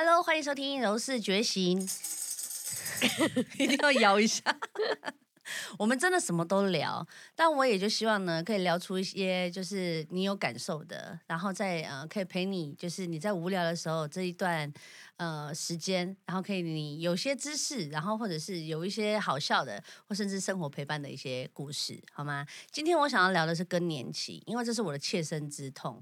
Hello，欢迎收听《柔氏觉醒》，一定要摇一下。我们真的什么都聊，但我也就希望呢，可以聊出一些就是你有感受的，然后再呃，可以陪你，就是你在无聊的时候这一段呃时间，然后可以你有些知识，然后或者是有一些好笑的，或甚至生活陪伴的一些故事，好吗？今天我想要聊的是更年期，因为这是我的切身之痛。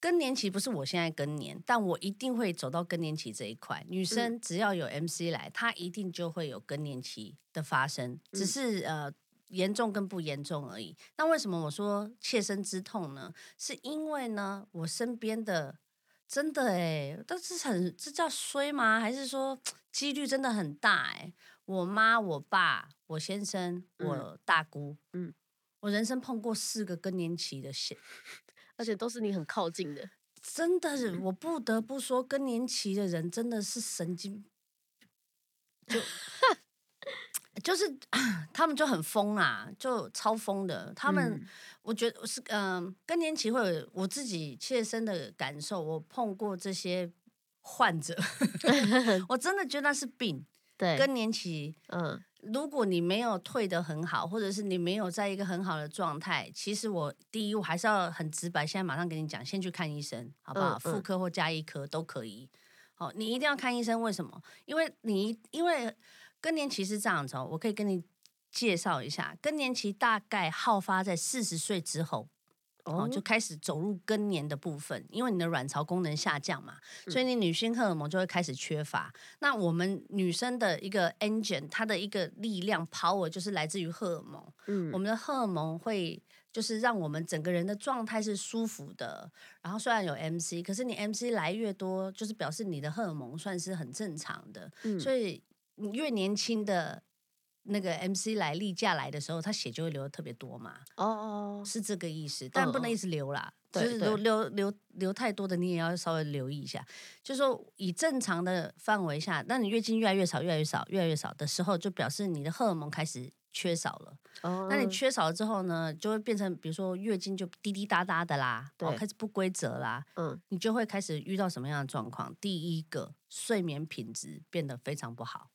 更年期不是我现在更年，但我一定会走到更年期这一块。女生只要有 MC 来，她一定就会有更年期的发生，只是呃严重跟不严重而已。那为什么我说切身之痛呢？是因为呢，我身边的真的哎，但是很这叫衰吗？还是说几率真的很大哎？我妈、我爸、我先生、我大姑，嗯，我人生碰过四个更年期的线。而且都是你很靠近的，真的是我不得不说，更年期的人真的是神经，就 就是他们就很疯啊，就超疯的。他们我觉得是嗯，更年期会有我自己切身的感受，我碰过这些患者 我真的觉得那是病。对，更年期，嗯。如果你没有退得很好，或者是你没有在一个很好的状态，其实我第一我还是要很直白，现在马上跟你讲，先去看医生，好不好？妇科或加医科都可以。好，你一定要看医生，为什么？因为你因为更年期是这样子哦，我可以跟你介绍一下，更年期大概好发在四十岁之后。哦，就开始走入更年的部分，因为你的卵巢功能下降嘛，所以你女性荷尔蒙就会开始缺乏。那我们女生的一个 engine，它的一个力量 power 就是来自于荷尔蒙。嗯，我们的荷尔蒙会就是让我们整个人的状态是舒服的。然后虽然有 MC，可是你 MC 来越多，就是表示你的荷尔蒙算是很正常的。嗯，所以你越年轻的。那个 MC 来例假来的时候，他血就会流的特别多嘛。哦哦，是这个意思，但不能一直流啦。就是流流流流太多的，你也要稍微留意一下。就说以正常的范围下，那你月经越来越少、越来越少、越来越少的时候，就表示你的荷尔蒙开始缺少了。哦，那你缺少了之后呢，就会变成比如说月经就滴滴答答的啦，对，开始不规则啦。嗯，你就会开始遇到什么样的状况？第一个，睡眠品质变得非常不好。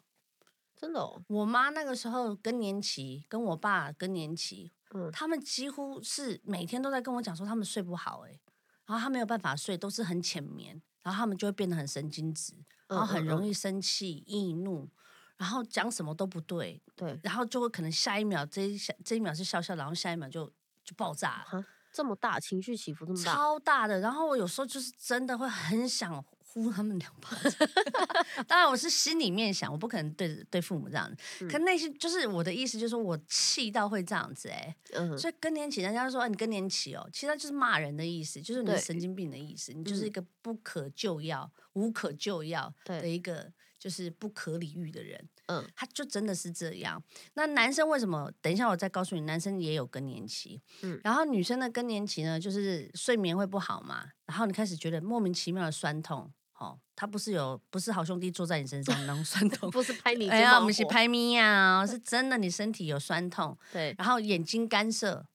真的，哦，我妈那个时候更年期，跟我爸更年期，嗯，他们几乎是每天都在跟我讲说他们睡不好，哎，然后他没有办法睡，都是很浅眠，然后他们就会变得很神经质，然后很容易生气、易怒，然后讲什么都不对，对，然后就会可能下一秒这一下这一秒是笑笑，然后下一秒就就爆炸了，这么大情绪起伏这么大，超大的，然后我有时候就是真的会很想。呼他们两巴掌，当然我是心里面想，我不可能对对父母这样子，可内心就是我的意思，就是说我气到会这样子哎，所以更年期人家说你更年期哦，其实就是骂人的意思，就是你神经病的意思，你就是一个不可救药、无可救药的一个就是不可理喻的人，嗯，他就真的是这样。那男生为什么？等一下我再告诉你，男生也有更年期，嗯，然后女生的更年期呢，就是睡眠会不好嘛，然后你开始觉得莫名其妙的酸痛。哦，他不是有不是好兄弟坐在你身上那种酸痛，不是拍你，哎呀，我们是拍咪呀，是真的，你身体有酸痛，对，然后眼睛干涩，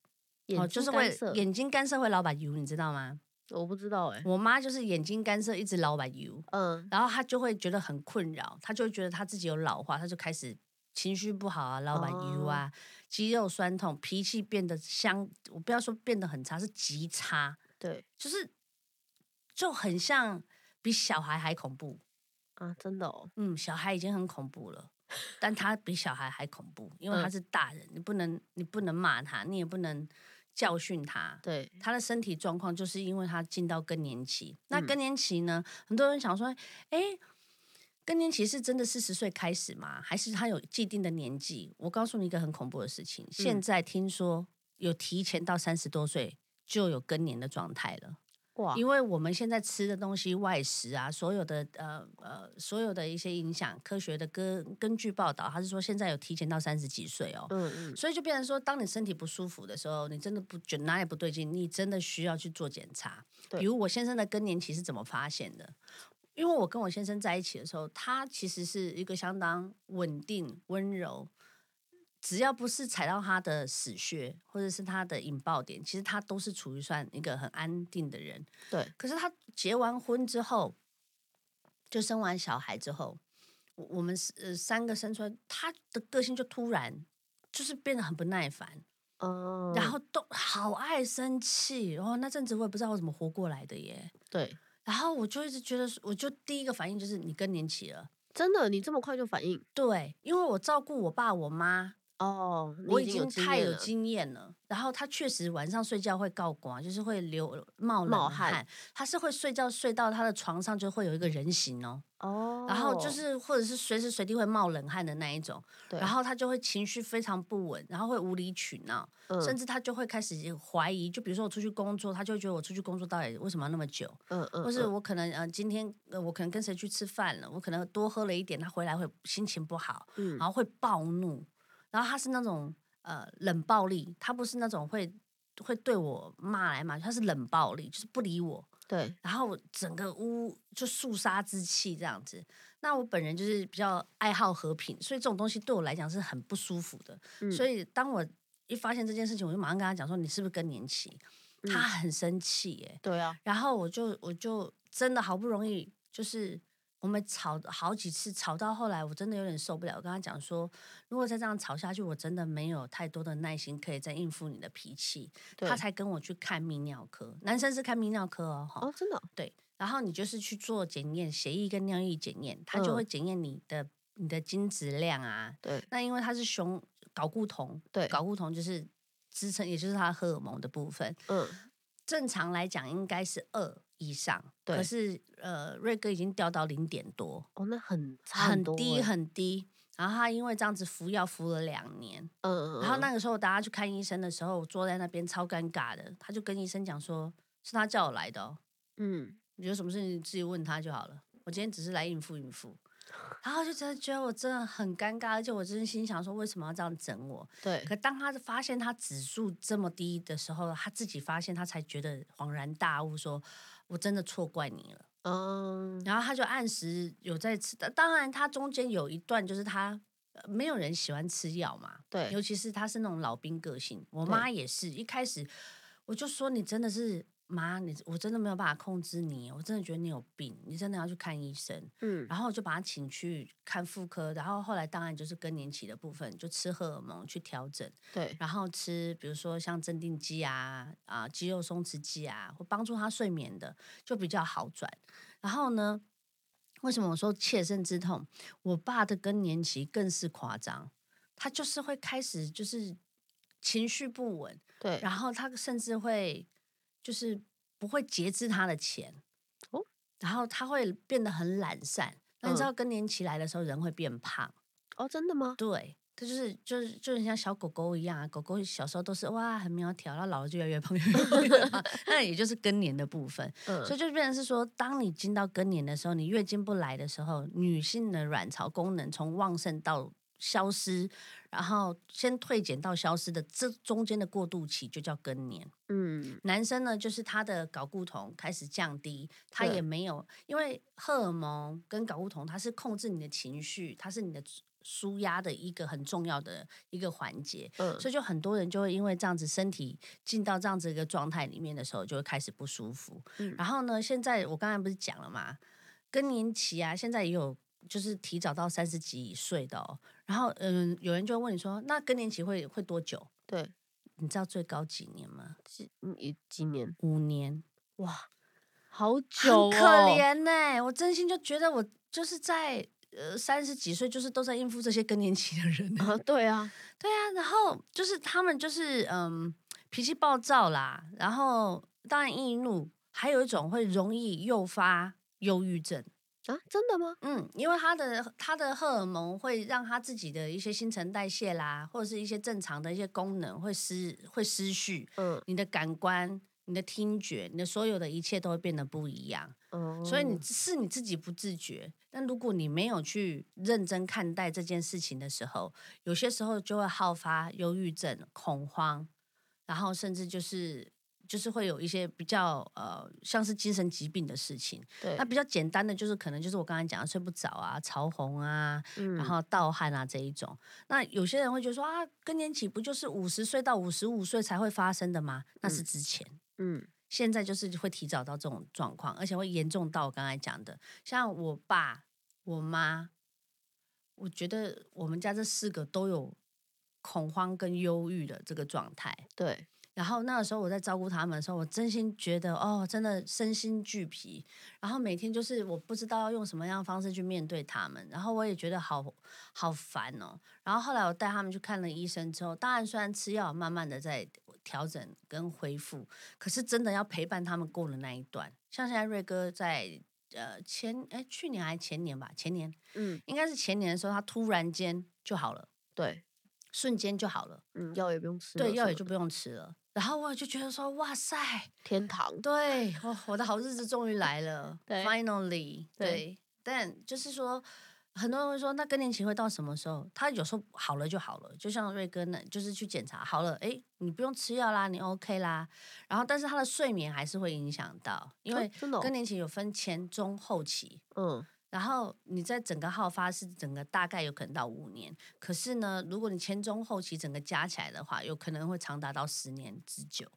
哦，就是会眼睛干涩会老把油，你知道吗？我不知道哎，我妈就是眼睛干涩，一直老把油，嗯，然后她就会觉得很困扰，她就会觉得她自己有老化，她就开始情绪不好啊，老板油啊，肌肉酸痛，脾气变得相，我不要说变得很差，是极差，对，就是就很像。比小孩还恐怖啊！真的哦，嗯，小孩已经很恐怖了，但他比小孩还恐怖，因为他是大人，你不能，你不能骂他，你也不能教训他。对，他的身体状况就是因为他进到更年期。那更年期呢？很多人想说，哎，更年期是真的四十岁开始吗？还是他有既定的年纪？我告诉你一个很恐怖的事情，现在听说有提前到三十多岁就有更年的状态了。因为我们现在吃的东西外食啊，所有的呃呃，所有的一些影响，科学的根根据报道，他是说现在有提前到三十几岁哦，嗯嗯，所以就变成说，当你身体不舒服的时候，你真的不觉哪里不对劲，你真的需要去做检查。比如我先生的更年期是怎么发现的？因为我跟我先生在一起的时候，他其实是一个相当稳定、温柔。只要不是踩到他的死穴，或者是他的引爆点，其实他都是处于算一个很安定的人。对。可是他结完婚之后，就生完小孩之后，我我们呃三个生出来，他的个性就突然就是变得很不耐烦，嗯，然后都好爱生气，然后那阵子我也不知道我怎么活过来的耶。对，然后我就一直觉得，我就第一个反应就是你更年期了。真的，你这么快就反应？对，因为我照顾我爸我妈。哦，我已经太有经经验了。然后他确实晚上睡觉会告光，就是会流冒冷汗。他是会睡觉睡到他的床上就会有一个人形哦。哦。然后就是或者是随时随地会冒冷汗的那一种。对然后他就会情绪非常不稳，然后会无理取闹，甚至他就会开始怀疑。就比如说我出去工作，他就会觉得我出去工作到底为什么要那么久？嗯嗯。或是我可能呃今天呃我可能跟谁去吃饭了，我可能多喝了一点，他回来会心情不好，然后会暴怒。然后他是那种呃冷暴力，他不是那种会会对我骂来骂去，他是冷暴力，就是不理我。对，然后整个屋就肃杀之气这样子。那我本人就是比较爱好和平，所以这种东西对我来讲是很不舒服的。所以当我一发现这件事情，我就马上跟他讲说：“你是不是更年期？”他很生气耶。对啊。然后我就我就真的好不容易就是。我们吵好几次，吵到后来我真的有点受不了。我跟他讲说，如果再这样吵下去，我真的没有太多的耐心可以再应付你的脾气。他才跟我去看泌尿科，男生是看泌尿科哦。哦，真的。对，然后你就是去做检验，血液跟尿液检验，他就会检验你的你的精子量啊。对。那因为他是雄睾固酮，对，睾固酮就是支撑，也就是他荷尔蒙的部分。嗯。正常来讲应该是二以上，可是呃，瑞哥已经掉到零点多，哦，那很很低很低。然后他因为这样子服药服了两年，嗯嗯，然后那个时候大家去看医生的时候，坐在那边超尴尬的，他就跟医生讲说，是他叫我来的，嗯，你有什么事情自己问他就好了，我今天只是来应付应付。然后就真的觉得我真的很尴尬，而且我真心想说，为什么要这样整我？对。可当他发现他指数这么低的时候，他自己发现，他才觉得恍然大悟，说我真的错怪你了。嗯。然后他就按时有在吃，当然他中间有一段就是他没有人喜欢吃药嘛，对。尤其是他是那种老兵个性，我妈也是一开始我就说你真的是。妈，你我真的没有办法控制你，我真的觉得你有病，你真的要去看医生。嗯，然后我就把他请去看妇科，然后后来当然就是更年期的部分，就吃荷尔蒙去调整。对，然后吃比如说像镇定剂啊啊肌肉松弛剂啊，或帮助他睡眠的，就比较好转。然后呢，为什么我说切身之痛？我爸的更年期更是夸张，他就是会开始就是情绪不稳，对，然后他甚至会。就是不会节制他的钱哦，然后他会变得很懒散。那你知道更年期来的时候，人会变胖哦？真的吗？对，他就是就是就是像小狗狗一样啊。狗狗小时候都是哇很苗条，然后老了就越来越胖，越来越胖。那也就是更年的部分。嗯，所以就变成是说，当你进到更年的时候，你月经不来的时候，女性的卵巢功能从旺盛到消失。然后先退减到消失的这中间的过渡期就叫更年。嗯，男生呢就是他的睾固酮开始降低，他也没有，因为荷尔蒙跟睾固酮它是控制你的情绪，它是你的舒压的一个很重要的一个环节。嗯，所以就很多人就会因为这样子身体进到这样子一个状态里面的时候，就会开始不舒服。嗯，然后呢，现在我刚才不是讲了嘛，更年期啊，现在也有。就是提早到三十几岁的哦，然后嗯，有人就会问你说，那更年期会会多久？对，你知道最高几年吗？几几几年？五年，哇，好久，可怜呢。我真心就觉得我就是在呃三十几岁，就是都在应付这些更年期的人啊。对啊，对啊，然后就是他们就是嗯脾气暴躁啦，然后当然易怒，还有一种会容易诱发忧郁症。啊，真的吗？嗯，因为他的他的荷尔蒙会让他自己的一些新陈代谢啦，或者是一些正常的一些功能会失会失去。嗯，你的感官、你的听觉、你的所有的一切都会变得不一样。哦，所以你是你自己不自觉，但如果你没有去认真看待这件事情的时候，有些时候就会好发忧郁症、恐慌，然后甚至就是。就是会有一些比较呃，像是精神疾病的事情。对，那比较简单的就是可能就是我刚才讲的睡不着啊、潮红啊，然后盗汗啊这一种。那有些人会觉得说啊，更年期不就是五十岁到五十五岁才会发生的吗？那是之前。嗯，现在就是会提早到这种状况，而且会严重到我刚才讲的，像我爸、我妈，我觉得我们家这四个都有恐慌跟忧郁的这个状态。对，然后那个时候我在照顾他们的时候，我真心觉得哦，真的身心俱疲。然后每天就是我不知道要用什么样的方式去面对他们，然后我也觉得好好烦哦。然后后来我带他们去看了医生之后，当然虽然吃药，慢慢的在。调整跟恢复，可是真的要陪伴他们过了那一段。像现在瑞哥在呃前哎去年还前年吧，前年嗯应该是前年的时候，他突然间就好了，对，瞬间就好了，嗯药也不用吃，对药也就不用吃了。然后我就觉得说哇塞，天堂，对，我我的好日子终于来了，finally，对，但就是说。很多人会说，那更年期会到什么时候？他有时候好了就好了，就像瑞哥那，就是去检查好了，哎，你不用吃药啦，你 OK 啦。然后，但是他的睡眠还是会影响到，因为更年期有分前、中、后期。嗯。然后你在整个好发是整个大概有可能到五年，可是呢，如果你前中后期整个加起来的话，有可能会长达到十年之久。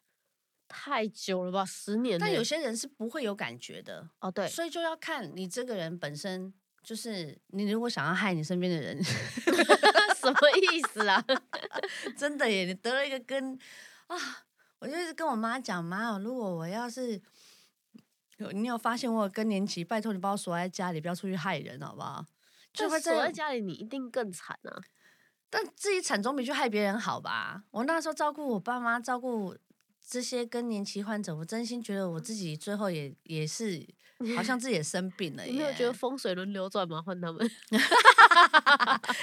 太久了吧，十年？但有些人是不会有感觉的哦。对。所以就要看你这个人本身。就是你如果想要害你身边的人 什么意思啊？真的耶！你得了一个跟啊！我就是跟我妈讲，妈，如果我要是有你有发现我有更年期，拜托你把我锁在家里，不要出去害人，好不好？就锁在家里，你一定更惨啊！但自己惨总比去害别人好吧？我那时候照顾我爸妈，照顾这些更年期患者，我真心觉得我自己最后也也是。好像自己也生病了，你没有觉得风水轮流转吗？换他们，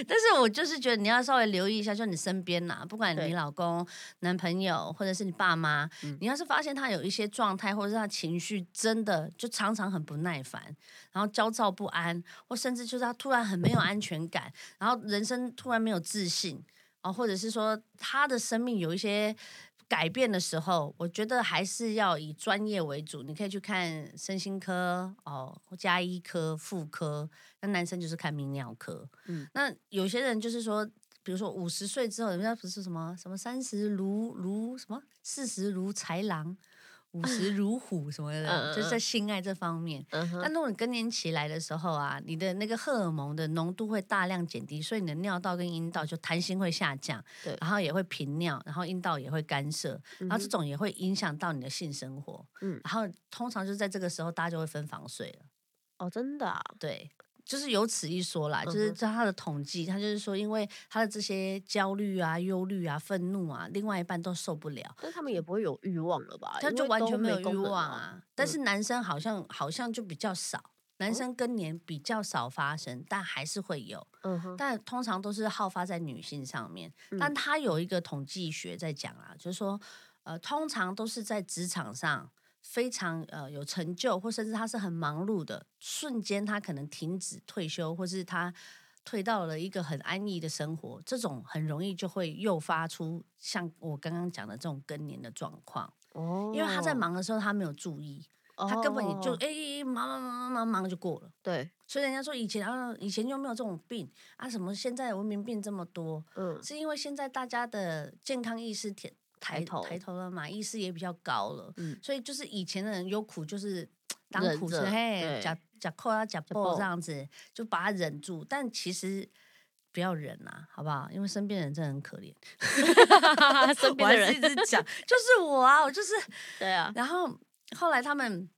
但是我就是觉得你要稍微留意一下，就你身边呐，不管你老公、男朋友，或者是你爸妈，你要是发现他有一些状态，或者是他情绪真的就常常很不耐烦，然后焦躁不安，或甚至就是他突然很没有安全感，然后人生突然没有自信，啊，或者是说他的生命有一些。改变的时候，我觉得还是要以专业为主。你可以去看身心科哦，加医科、妇科。那男生就是看泌尿科。嗯，那有些人就是说，比如说五十岁之后，人家不是什么什么三十如如什么，四十如豺狼。五十如虎什么的，就是在性爱这方面。但如果你更年期来的时候啊，你的那个荷尔蒙的浓度会大量减低，所以你的尿道跟阴道就弹性会下降，对，然后也会频尿，然后阴道也会干涉，然后这种也会影响到你的性生活。嗯，然后通常就在这个时候，大家就会分房睡了。哦，真的？啊？对。就是有此一说啦，就是在他的统计，他就是说，因为他的这些焦虑啊、忧虑啊、愤怒啊，另外一半都受不了，但他们也不会有欲望了吧？他就完全没有欲望啊。但是男生好像好像就比较少，男生更年比较少发生，但还是会有。嗯哼。但通常都是好发在女性上面，但他有一个统计学在讲啊，就是说，呃，通常都是在职场上。非常呃有成就，或甚至他是很忙碌的瞬间，他可能停止退休，或是他退到了一个很安逸的生活，这种很容易就会诱发出像我刚刚讲的这种更年的状况。哦，因为他在忙的时候他没有注意，他根本也就哎忙忙忙忙忙忙就过了。对，所以人家说以前啊以前就没有这种病啊，什么现在文明病这么多，嗯，是因为现在大家的健康意识挺。抬头抬头了嘛，意识也比较高了，嗯，所以就是以前的人有苦就是当苦吃，嘿，假假扣啊假破这样子，就把它忍住。但其实不要忍啊，好不好？因为身边人真的很可怜。身边的人一直讲，就是我啊，我就是 对啊。然后后来他们，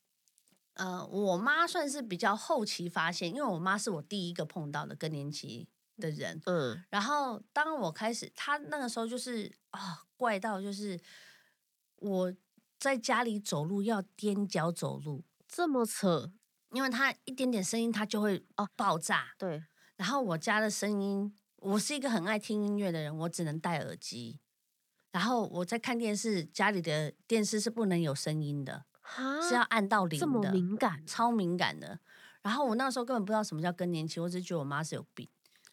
呃，我妈算是比较后期发现，因为我妈是我第一个碰到的更年期。的人，嗯，然后当我开始，他那个时候就是啊，怪到就是我在家里走路要踮脚走路，这么扯，因为他一点点声音他就会哦。爆炸，对，然后我家的声音，我是一个很爱听音乐的人，我只能戴耳机，然后我在看电视，家里的电视是不能有声音的，是？要按到零的，这么敏感，超敏感的，然后我那时候根本不知道什么叫更年期，我只是觉得我妈是有病。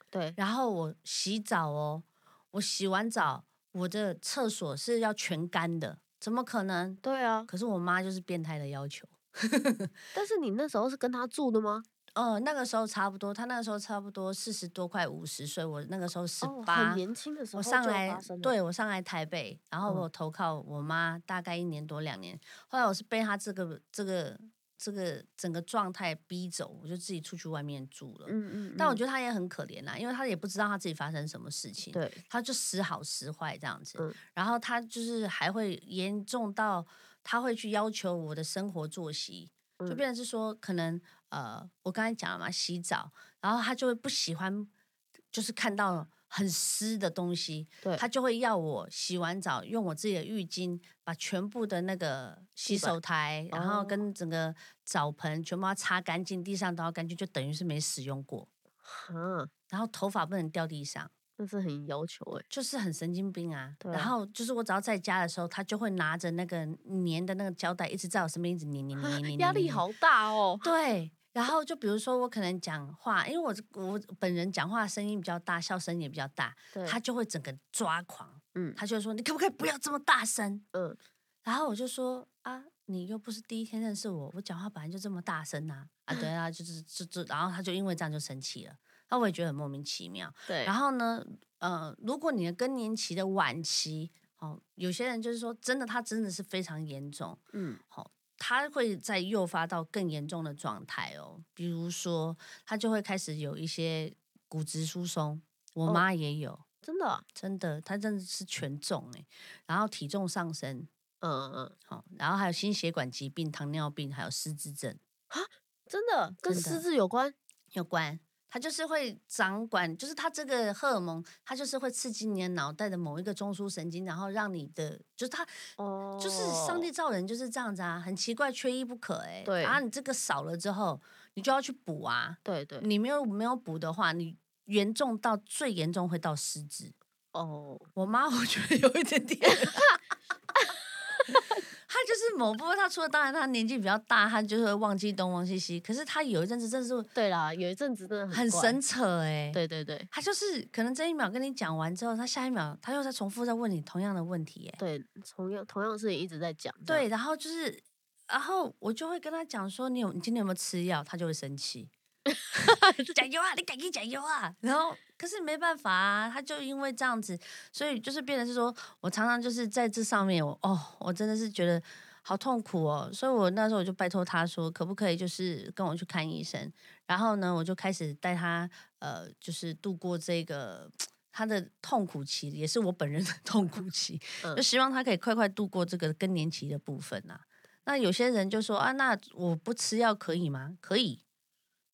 对，然后我洗澡哦，我洗完澡，我的厕所是要全干的，怎么可能？对啊，可是我妈就是变态的要求。但是你那时候是跟他住的吗？哦，那个时候差不多，他那个时候差不多四十多，快五十岁。我那个时候十哦，八、很年轻的时候我上来对我上来台北，然后嗯我投靠我妈，大概一年多两年。后来我是被他这个这个这个整个状态逼走，我就自己出去外面住了。嗯嗯，但我嗯觉得他也很可怜啦，因为他也不知道他自己发生什么事情，对，他就时好时坏这样子。嗯然后他就是还会严重到他会去要求我的生活作息，就嗯变成是说可能呃，我刚才讲了嘛，洗澡，然后他就会不喜欢，就是看到很湿的东西，对，他就会要我洗完澡用我自己的浴巾把全部的那个洗手台，然后哦跟整个澡盆全部要擦干净，地上都要干净，就等于是没使用过。哈，然后头发不能掉地上，这是很要求哎，就是很神经病啊。然后就是我只要在家的时候，他就会拿着那个粘的那个胶带，一直在我身边一直粘粘粘粘粘，压力。好大哦。对，然后就比如说我可能讲话，因为我我本人讲话声音比较大，笑声也比较大，他就会整个抓狂，嗯。他就会说你可不可以不要这么大声？嗯，然后我就说啊，你又不是第一天认识我，我讲话本来就这么大声呐、啊，对 啊，就是就就，然后他就因为这样就生气了，那我也觉得很莫名其妙。对，然后呢，呃，如果你的更年期的晚期，哦，有些人就是说真的，他真的是非常严重，嗯。好、他会再诱发到更严重的状态哦，比如说他就会开始有一些骨质疏松，我哦妈也有。真的啊，真的，她真的是全重哎，然后体重上升，嗯嗯，好、然后还有心血管疾病、糖尿病，还有失智症啊真的跟失智有关。有关。它就是会掌管，就是它这个荷尔蒙，它就是会刺激你的脑袋的某一个中枢神经，然后让你的，就是它哦，就是上帝造人就是这样子啊，很奇怪，缺一不可哎、对。然后你这个少了之后，你就要去补啊，对对，你没有没有补的话，你严重到最严重会到失智。哦，我妈我觉得有一点点，她就是某部分，他除了当然他年纪比较大，他就会忘记东忘记西，可是他有一阵子真的是对啦，有一阵子真的怪很神，扯哎、对对对他就是可能这一秒跟你讲完之后，他下一秒他又在重复在问你同样的问题哎、对，同样同样的事情一直在讲，对，然后就是，然后我就会跟他讲说，你有你今天有没有吃药？他就会生气。加油啊！你赶紧加油啊！然后可是没办法啊，他就因为这样子，所以就是变得是说，我常常就是在这上面，我哦，我真的是觉得好痛苦哦，所以我那时候我就拜托他说，可不可以就是跟我去看医生？然后呢，我就开始带他呃，就是度过这个。他的痛苦期也是我本人的痛苦期，嗯就希望他可以快快度过这个更年期的部分呐、那有些人就说啊，那我不吃药可以吗？可以，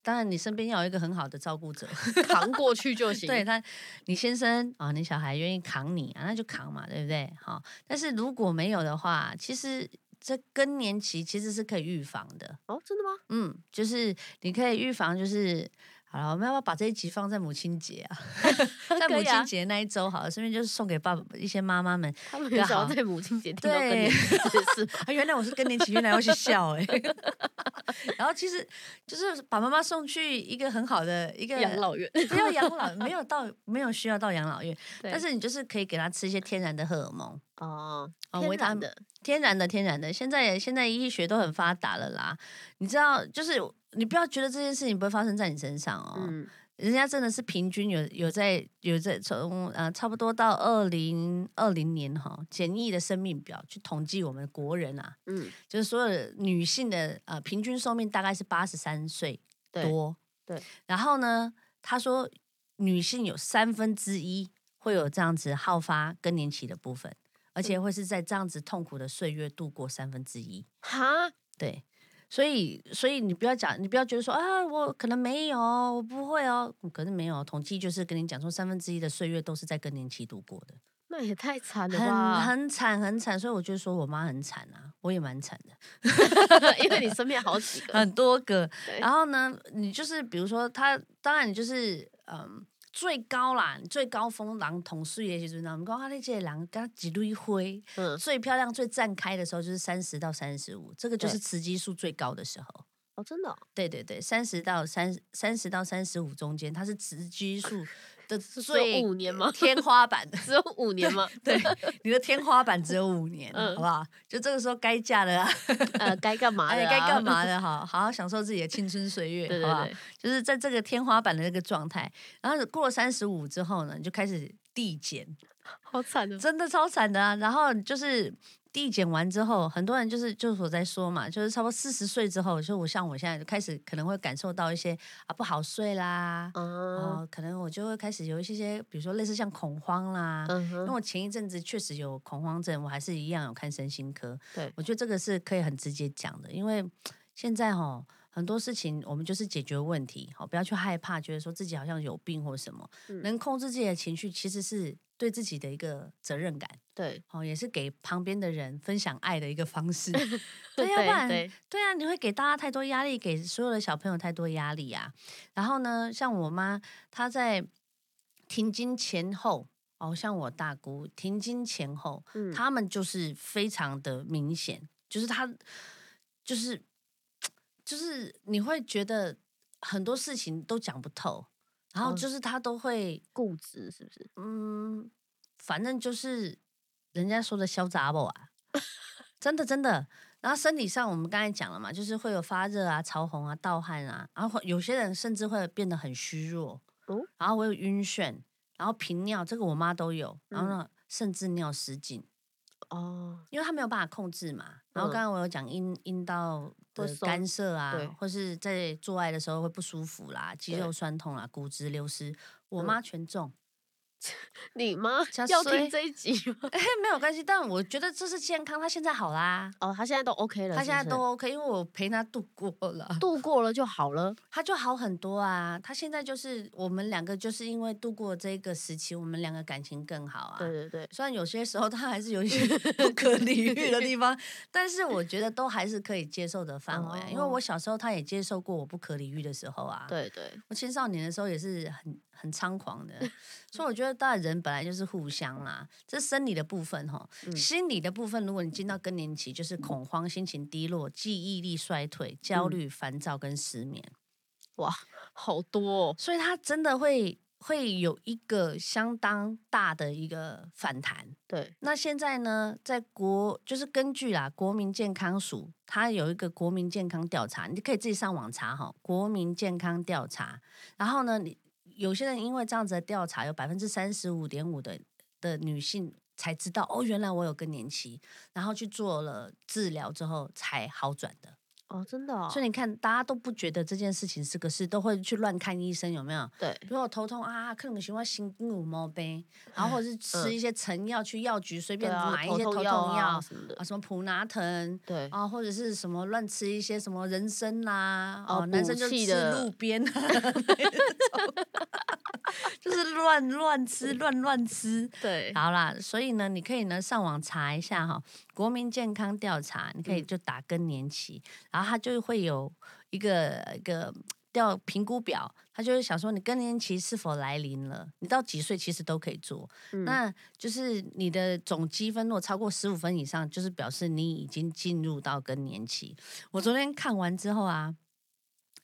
当然你身边要有一个很好的照顾者，扛过去就行。对他，你先生啊、你小孩愿意扛你啊，那就扛嘛，对不对？好，但是如果没有的话，其实这更年期其实是可以预防的。哦，真的吗？嗯，就是你可以预防，就是好了，我们要不要把这一集放在母亲节啊？在母亲节那一周好了，顺便就是送给爸爸一些妈妈们。他们很想要好在母亲节听到更对年期这事。啊，原来我是更年期，原来要去笑哎、然后其实就是把妈妈送去一个很好的一个养老院，不要养老，没有到没有需要到养老院，但是你就是可以给她吃一些天然的荷尔蒙，哦，哦维他命的，天然的天然的。现在现在医学都很发达了啦，你知道，就是你不要觉得这件事情不会发生在你身上哦，嗯，人家真的是平均有有在有在从呃差不多到二零二零年哈，简易的生命表去统计我们国人啊，嗯，就是所有的女性的呃平均寿命大概是八十三岁对多，对。然后呢，他说女性有三分之一会有这样子好发更年期的部分，而且会是在这样子痛苦的岁月度过三分之一。哈，对，所以所以你不要讲，你不要觉得说啊，我可能没有，我不会哦，嗯可是没有，统计就是跟你讲说三分之一的岁月都是在更年期度过的，那也太惨了吧！很惨很惨，所以我就说我妈很惨啊，我也蛮惨的。因为你身边好几个，很多个。然后呢，你就是比如说他，当然你就是嗯。最高啦，最高峰狼同岁的时阵，我们讲啊，那这个人跟他一堆灰，嗯，最漂亮、最绽开的时候就是三十到三十五，这个就是雌激素最高的时候。哦，真的哦、对对对，三十到三三十到三十五中间，它是雌激素的最五年吗 天花板。只有五年吗？对，你的天花板只有五年，嗯好不好？就这个时候该嫁的啊，呃，该干嘛的？该干？嘛的，好好好享受自己的青春岁月，对对好不好？就是在这个天花板的那个状态，然后过了三十五之后呢，你就开始递减，好惨的。真的超惨的啊。然后就是递减完之后，很多人就是就是我在说嘛，就是差不多四十岁之后，就我像我现在就开始可能会感受到一些啊不好睡啦，嗯哦，可能我就会开始有一些些，比如说类似像恐慌啦。嗯哼，因为我前一阵子确实有恐慌症，我还是一样有看身心科。对我觉得这个是可以很直接讲的，因为现在哈很多事情我们就是解决问题，好不要去害怕，觉得说自己好像有病或什么，嗯能控制自己的情绪，其实是对自己的一个责任感。对哦，也是给旁边的人分享爱的一个方式。对，要不然对对啊，你会给大家太多压力，给所有的小朋友太多压力啊。然后呢，像我妈，她在停经前后，哦，像我大姑停经前后，嗯他们就是非常的明显，就是她就是 就是你会觉得很多事情都讲不透，然后哦就是他都会固执是不是？嗯，反正就是人家说的小杂宝啊，真的真的。然后身体上，我们刚才讲了嘛，就是会有发热啊、潮红啊、盗汗啊，然后有些人甚至会变得很虚弱，哦然后会有晕眩，然后频尿，这个我妈都有，然后呢，甚至尿失禁，哦，因为他没有办法控制嘛。然后嗯刚刚我有讲阴阴道的干涉啊对，或是在做爱的时候会不舒服啦、肌肉酸痛啦、骨质流失，我嗯妈全中。你妈加要听这一集吗？哎，没有关系，但我觉得这是健康。他现在好啦，哦，他现在都 OK 了，他现在都 OK，因为我陪他度过了，度过了就好了。他就好很多啊。他现在就是我们两个，就是因为度过这个时期，我们两个感情更好啊。对对对，虽然有些时候他还是有一些 不可理喻的地方，但是我觉得都还是可以接受的范围啊。因为哦我小时候他也接受过我不可理喻的时候啊。对对，我青少年的时候也是很很猖狂的，所以我觉得大家人本来就是互相啦。这是生理的部分哈，嗯心理的部分，如果你进到更年期，就是恐慌、心情低落、记忆力衰退、焦嗯虑、烦躁跟失眠，哇好多、哦。所以它真的会会有一个相当大的一个反弹。对，那现在呢，在国就是根据啦国民健康署，它有一个国民健康调查，你可以自己上网查哈，国民健康调查。然后呢，你有些人因为这样子的调查，有百分之三十五点五的的女性才知道哦，原来我有更年期，然后去做了治疗之后才好转的。哦，真的哦。所以你看，大家都不觉得这件事情是个事，都会去乱看医生，有没有？对比如我头痛啊，可能喜欢心有毛病，然后或者是吃一些成药，去药局随便买一些头痛药什么的啊，。什么普拿疼对，啊，或者是什么乱吃一些什么人参啦，哦哦，男生就吃路边啊 就是乱乱吃，乱乱吃。对，好啦，所以呢，你可以呢上网查一下哈，国民健康调查，你可以嗯。就打更年期，然后它就会有一个一个调评估表，它就是想说你更年期是否来临了，你到几岁其实都可以做，嗯。那就是你的总积分如果超过十五分以上，就是表示你已经进入到更年期。我昨天看完之后啊，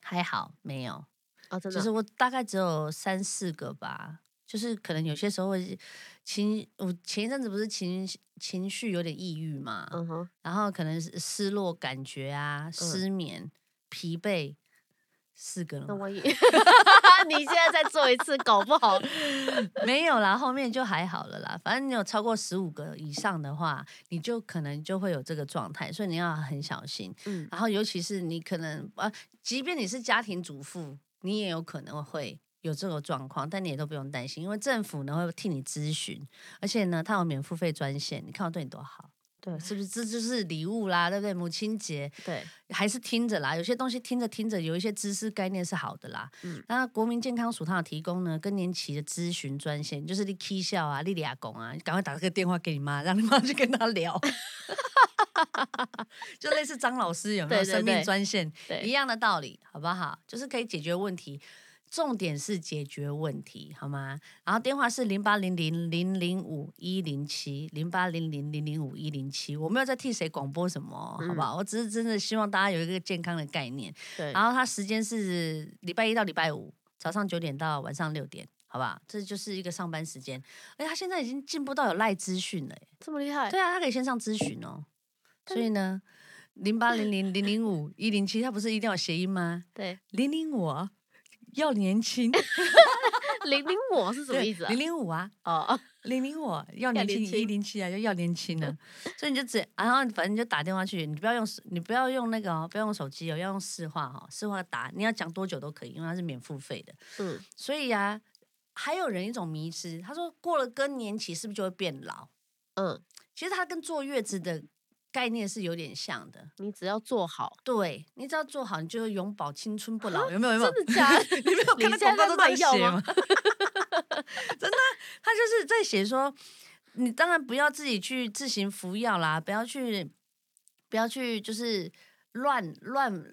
还好没有，哦，真的就是我大概只有三四个吧，就是可能有些时候会情，我前一阵子不是情情绪有点抑郁嘛，嗯哼，然后可能是失落感觉啊、失眠、疲惫，四个了吗，那我也你现在再做一次，搞不好 没有啦，后面就还好了啦。反正你有超过十五个以上的话，你就可能就会有这个状态，所以你要很小心。嗯然后尤其是你可能啊，即便你是家庭主妇，你也有可能会有这个状况，但你也都不用担心，因为政府呢会替你咨询，而且呢它有免付费专线，你看我对你多好，对是不是？这就是礼物啦，对不对？母亲节对，还是听着啦，有些东西听着听着，有一些知识概念是好的啦。嗯那国民健康署它有提供呢更年期的咨询专线，就是你 K 笑啊、莉莉亚公啊，你赶快打这个电话给你妈，让你妈去跟她聊。就类似张老师有没有生命对专线对一样的道理，好不好？就是可以解决问题。重点是解决问题，好吗？然后电话是零八零零零零五一零七零八零零零零五一零七，我没有在替谁广播什么，好不好？我只是真的希望大家有一个健康的概念。对，然后它时间是礼拜一到礼拜五早上九点到晚上六点，好不好？这就是一个上班时间。而且他现在已经进步到有赖资讯了耶，这么厉害，对啊，他可以线上咨询哦。所以呢，零八零零零零五一零七，它不是一定要有谐音吗？对，零零五啊要年轻，零零我是什么意思啊零？零五啊，哦，零零五 要年轻，一零七啊就要年轻呢。所以你就只，然后反正你就打电话去，你不要用，你不要用那个哦，不要用手机哦，要用市话哦，市话打，你要讲多久都可以，因为它是免付费的。嗯，所以啊，还有人一种迷失，他说过了更年期是不是就会变老？嗯，其实它跟坐月子的概念是有点像的。你只要做好，对你只要做好，你就会永葆青春不老，有没有？有没有？真的假的？你没有看到广告都在写吗？真的啊，他就是在写说，你当然不要自己去自行服药啦，不要去，不要去，就是乱乱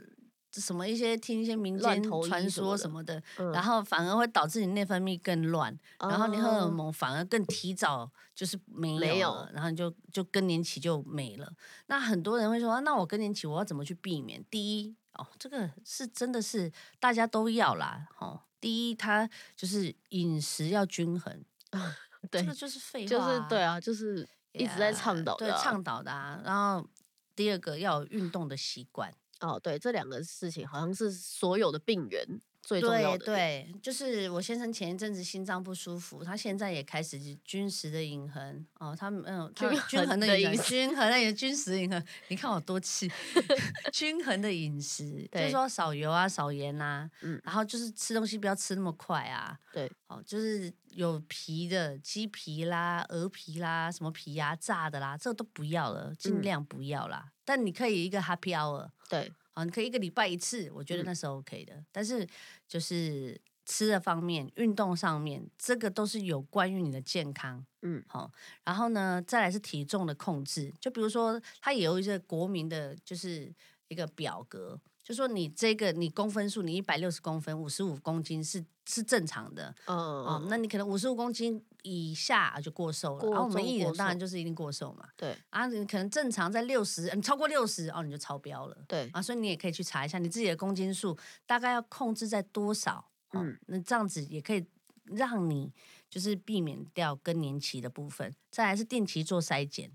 什么一些听一些民间传说什么的然后反而会导致你内分泌更乱，然后你荷尔哦蒙反而更提早就是没有然后你就就更年期就没了。那很多人会说，啊那我更年期我要怎么去避免？第一，哦，这个是真的是大家都要啦，哦，第一，它就是饮食要均衡，对这个就是废话、就是对，啊，就是一直在倡导的啊倡导的啊。然后第二个要有运动的习惯，哦，对，这两个事情好像是所有的病源最重要对的。，对，就是我先生前一阵子心脏不舒服，他现在也开始均食的饮衡哦，他们嗯，他均均衡衡的饮食均衡的饮均时饮衡，你看我多气，均衡的饮食，就是对说少油啊，少盐啊，嗯。然后就是吃东西不要吃那么快啊，对，哦，就是有皮的鸡皮啦、鹅皮啦、什么皮呀、炸的啦，这个都不要了，尽嗯。量不要啦。但你可以一个 happy hour，对，好，你可以一个礼拜一次，我觉得嗯那是 OK 的。但是就是吃的方面、运动上面，这个都是有关于你的健康。嗯，好、然后呢，再来是体重的控制，就比如说，它也有一些国民的，就是一个表格，就说你这个你公分数，你一百六十公分，五十五公斤是是正常的。嗯哦，嗯，那你可能五十五公斤以下就过瘦了，过然后我们艺人当然就是一定过瘦嘛，对啊，你可能正常在六十，你超过六十哦，你就超标了。对，啊，所以你也可以去查一下你自己的公斤数大概要控制在多少，嗯嗯，那这样子也可以让你就是避免掉更年期的部分。再来是定期做筛检，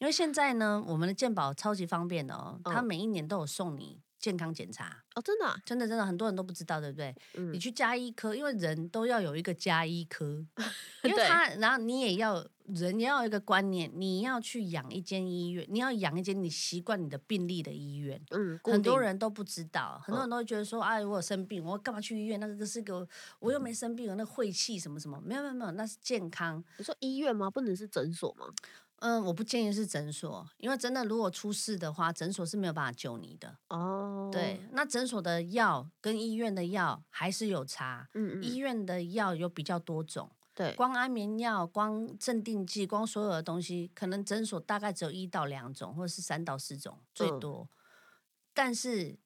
因为现在呢，我们的健保超级方便的哦，它嗯每一年都有送你健康检查，哦，真的啊，真的真的很多人都不知道，对不对？你嗯，去加医科，因为人都要有一个加医科，因为他，然后你也要人也要有一个观念，你要去养一间医院，你要养一间你习惯你的病例的医院。嗯，很多人都不知道，很多人都会觉得说，哎，我有生病，我干嘛去医院？那个是个我又没生病，有那晦气什么什么，没有没有没有，那是健康。你说医院吗？不能是诊所吗？嗯，我不建议是诊所，因为真的如果出事的话，诊所是没有办法救你的。哦，对，，那诊所的药跟医院的药还是有差，嗯嗯，医院的药有比较多种。对，光安眠药、光镇定剂、光所有的东西，可能诊所大概只有一到两种，或者是三到四种最嗯多。但是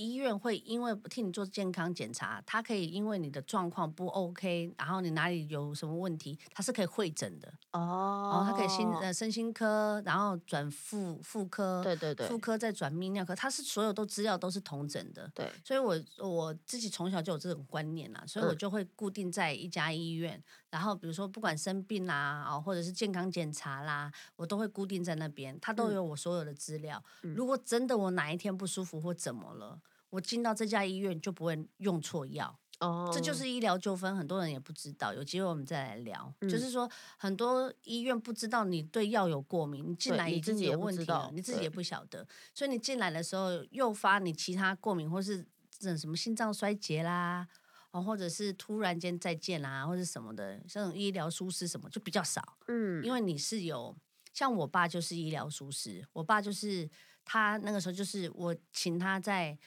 医院会因为替你做健康检查，它可以因为你的状况不 OK，然后你哪里有什么问题，它是可以会诊的。哦哦，它可以心呃身心科，然后转妇妇科，对对对妇科再转泌尿科，它是所有都资料都是同诊的。对，所以我我自己从小就有这种观念啦，所以我嗯就会固定在一家医院，然后比如说不管生病啦，哦，或者是健康检查啦，我都会固定在那边，它都嗯有我所有的资料。嗯如果真的我哪一天不舒服或怎么了，我进到这家医院就不会用错药。哦，这就是医疗纠纷，很多人也不知道。有机会我们再来聊。嗯就是说，很多医院不知道你对药有过敏，你进来已经有问题了你自己也不晓得，所以你进来的时候诱发你其他过敏，或是这种什么心脏衰竭啦，哦，或者是突然间再见啦，或者什么的，这种医疗疏失什么就比较少。嗯，因为你是有，像我爸就是医疗疏失，我爸就是他那个时候就是我请他在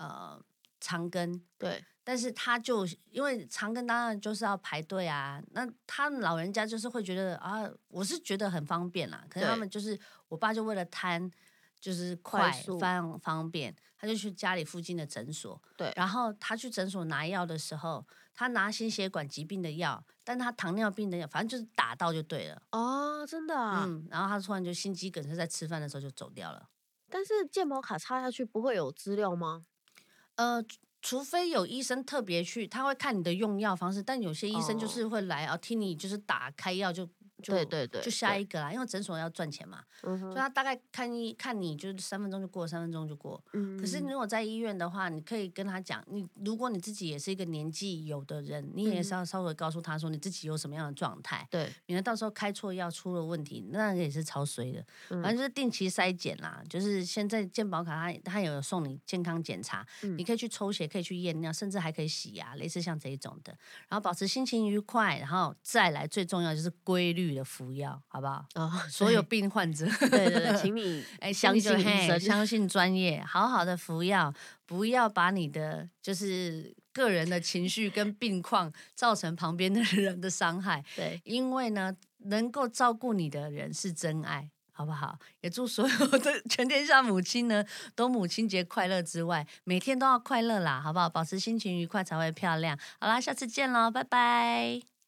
呃长庚，对，但是他就因为长庚当然就是要排队啊，那他们老人家就是会觉得啊，我是觉得很方便啦，可是他对们就是我爸就为了贪。就是快方方便，他就去家里附近的诊所。对然后他去诊所拿药的时候，他拿心血管疾病的药，但他糖尿病的药，反正就是打到就对了。哦，真的啊。嗯，然后他突然就心肌梗塞，在吃饭的时候就走掉了。但是健保卡插下去不会有资料吗？呃，除除非有医生特别去，他会看你的用药方式，但有些医生就哦。是会来啊，听你就是打开药就就对对对就下一个啦，因为诊所要赚钱嘛，嗯，所以他大概看一看你就是三分钟就过，三分钟就过。嗯可是你如果在医院的话，你可以跟他讲，你如果你自己也是一个年纪有的人，你也是嗯要稍微告诉他说你自己有什么样的状态，对，免得到时候开错药出了问题，那个也是超衰的。嗯反正就是定期筛检啦，就是现在健保卡它它有送你健康检查，嗯你可以去抽血，可以去验尿，甚至还可以洗牙，类似像这一种的。然后保持心情愉快，然后再来最重要就是规律的服药，好不好？哦，所有病患者，对对对，请你哎，相信医生，相信专业，好好的服药，不要把你的就是个人的情绪跟病况造成旁边的人的伤害。对，因为呢，能够照顾你的人是真爱，好不好？也祝所有的全天下母亲呢，都母亲节快乐之外，每天都要快乐啦，好不好？保持心情愉快才会漂亮。好啦，下次见喽，拜拜。